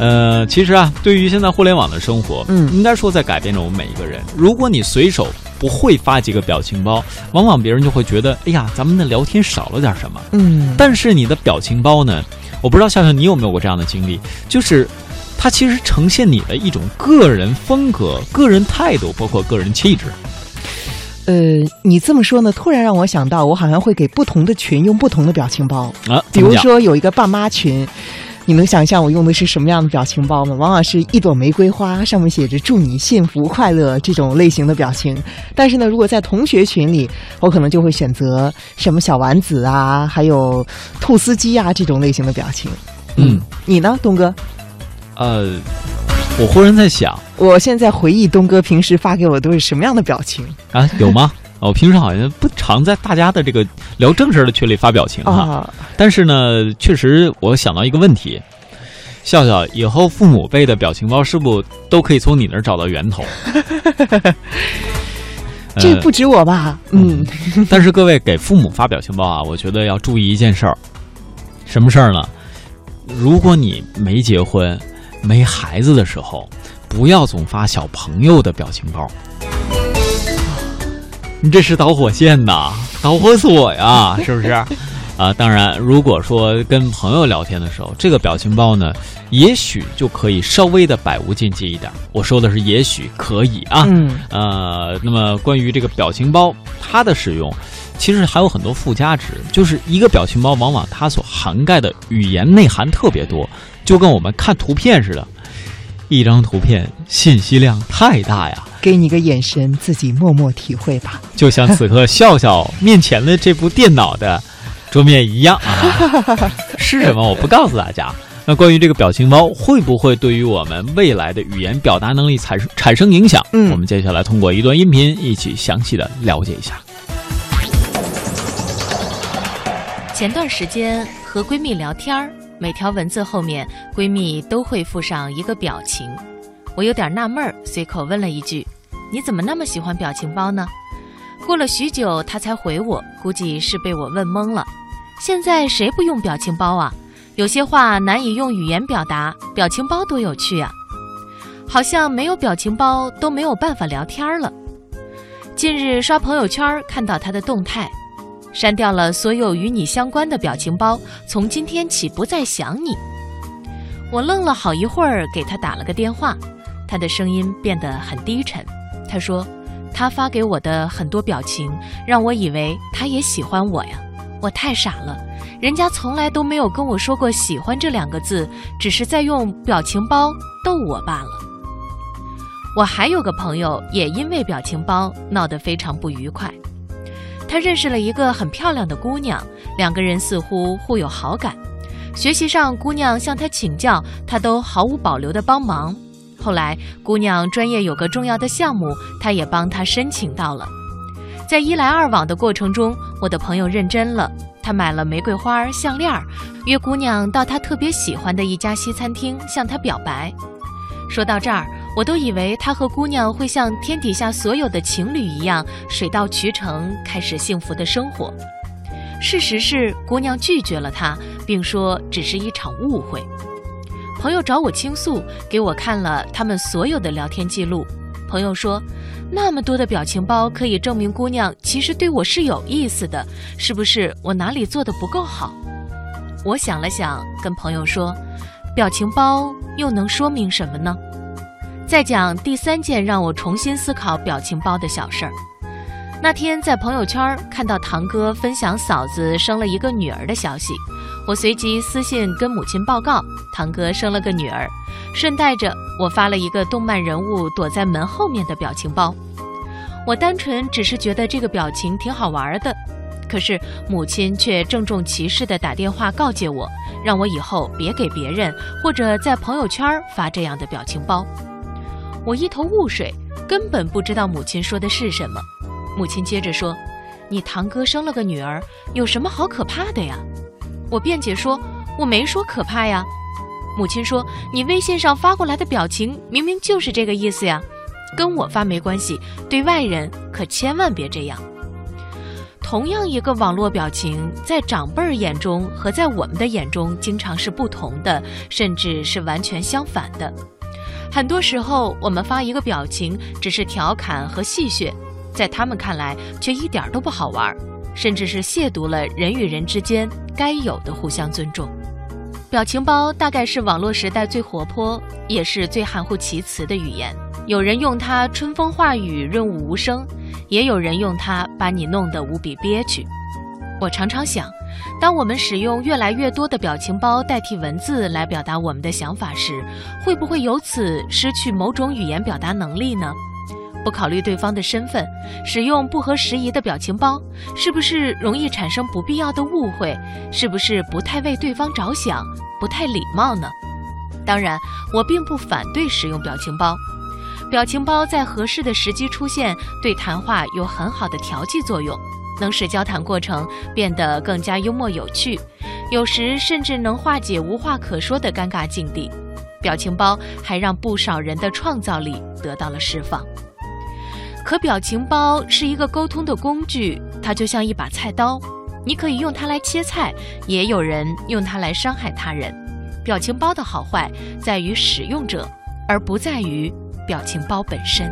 呃，其实啊，对于现在互联网的生活，嗯应该说在改变着我们每一个人。如果你随手不会发几个表情包，往往别人就会觉得，哎呀，咱们的聊天少了点什么。嗯，但是你的表情包呢，我不知道笑笑你有没有过这样的经历，就是它其实呈现你的一种个人风格、个人态度，包括个人气质。呃，你这么说呢，突然让我想到，我好像会给不同的群用不同的表情包。啊，比如说有一个爸妈群，你能想象我用的是什么样的表情包吗？往往是一朵玫瑰花，上面写着“祝你幸福快乐”这种类型的表情。但是呢，如果在同学群里，我可能就会选择什么小丸子啊，还有兔斯基啊这种类型的表情。嗯，你呢，东哥？呃，我忽然在想我现在回忆东哥平时发给我都是什么样的表情啊，有吗？我平时好像不常在大家的这个聊正事儿的群里发表情哈。啊？但是呢，确实我想到一个问题，笑笑以后父母辈的表情包是不都可以从你那儿找到源头？呃这不止我吧？嗯，但是各位给父母发表情包啊，我觉得要注意一件事儿，什么事儿呢？如果你没结婚、没孩子的时候，不要总发小朋友的表情包。你这是导火线呐，导火索呀，是不是？啊，当然，如果说跟朋友聊天的时候，这个表情包呢，也许就可以稍微的百无禁忌一点。我说的是也许可以啊，嗯呃，那么关于这个表情包，它的使用其实还有很多附加值，就是一个表情包往往它所涵盖的语言内涵特别多，就跟我们看图片似的，一张图片信息量太大呀，给你个眼神，自己默默体会吧。就像此刻笑笑面前的这部电脑的桌面一样啊，是什么我不告诉大家。那关于这个表情包会不会对于我们未来的语言表达能力产生产生影响？嗯我们接下来通过一段音频一起详细的了解一下。前段时间和闺蜜聊天儿，每条文字后面闺蜜都会附上一个表情，我有点纳闷儿，随口问了一句：“你怎么那么喜欢表情包呢？”过了许久，他才回我，估计是被我问懵了。现在谁不用表情包啊？有些话难以用语言表达，表情包多有趣啊！好像没有表情包都没有办法聊天了。近日刷朋友圈看到他的动态，删掉了所有与你相关的表情包，从今天起不再想你。我愣了好一会儿，给他打了个电话，他的声音变得很低沉。他说，他发给我的很多表情，让我以为他也喜欢我呀。我太傻了，人家从来都没有跟我说过“喜欢”这两个字，只是在用表情包逗我罢了。我还有个朋友，也因为表情包闹得非常不愉快。他认识了一个很漂亮的姑娘，两个人似乎互有好感。学习上，姑娘向他请教，他都毫无保留地帮忙。后来，姑娘专业有个重要的项目，他也帮她申请到了。在一来二往的过程中，我的朋友认真了，他买了玫瑰花项链，约姑娘到他特别喜欢的一家西餐厅向她表白。说到这儿，我都以为他和姑娘会像天底下所有的情侣一样，水到渠成，开始幸福的生活。事实是，姑娘拒绝了他，并说只是一场误会。朋友找我倾诉，给我看了他们所有的聊天记录。朋友说，那么多的表情包可以证明姑娘其实对我是有意思的，是不是我哪里做的不够好？我想了想，跟朋友说，表情包又能说明什么呢？再讲第三件让我重新思考表情包的小事儿。那天在朋友圈看到堂哥分享嫂子生了一个女儿的消息，我随即私信跟母亲报告，堂哥生了个女儿。顺带着我发了一个动漫人物躲在门后面的表情包。我单纯只是觉得这个表情挺好玩的，可是母亲却郑重其事地打电话告诫我，让我以后别给别人或者在朋友圈发这样的表情包。我一头雾水，根本不知道母亲说的是什么。母亲接着说：“你堂哥生了个女儿，有什么好可怕的呀？”我辩解说：“我没说可怕呀。”母亲说：“你微信上发过来的表情明明就是这个意思呀，跟我发没关系，对外人可千万别这样。”同样一个网络表情，在长辈儿眼中和在我们的眼中经常是不同的，甚至是完全相反的。很多时候，我们发一个表情只是调侃和戏谑，在他们看来却一点都不好玩，甚至是亵渎了人与人之间该有的互相尊重。表情包大概是网络时代最活泼，也是最含糊其辞的语言。有人用它春风化雨、润物无声，也有人用它把你弄得无比憋屈。我常常想，当我们使用越来越多的表情包代替文字来表达我们的想法时，会不会由此失去某种语言表达能力呢？不考虑对方的身份，使用不合时宜的表情包，是不是容易产生不必要的误会？是不是不太为对方着想，不太礼貌呢？当然，我并不反对使用表情包。表情包在合适的时机出现，对谈话有很好的调剂作用，能使交谈过程变得更加幽默有趣，有时甚至能化解无话可说的尴尬境地。表情包还让不少人的创造力得到了释放。可表情包是一个沟通的工具，它就像一把菜刀，你可以用它来切菜，也有人用它来伤害他人。表情包的好坏在于使用者，而不在于表情包本身。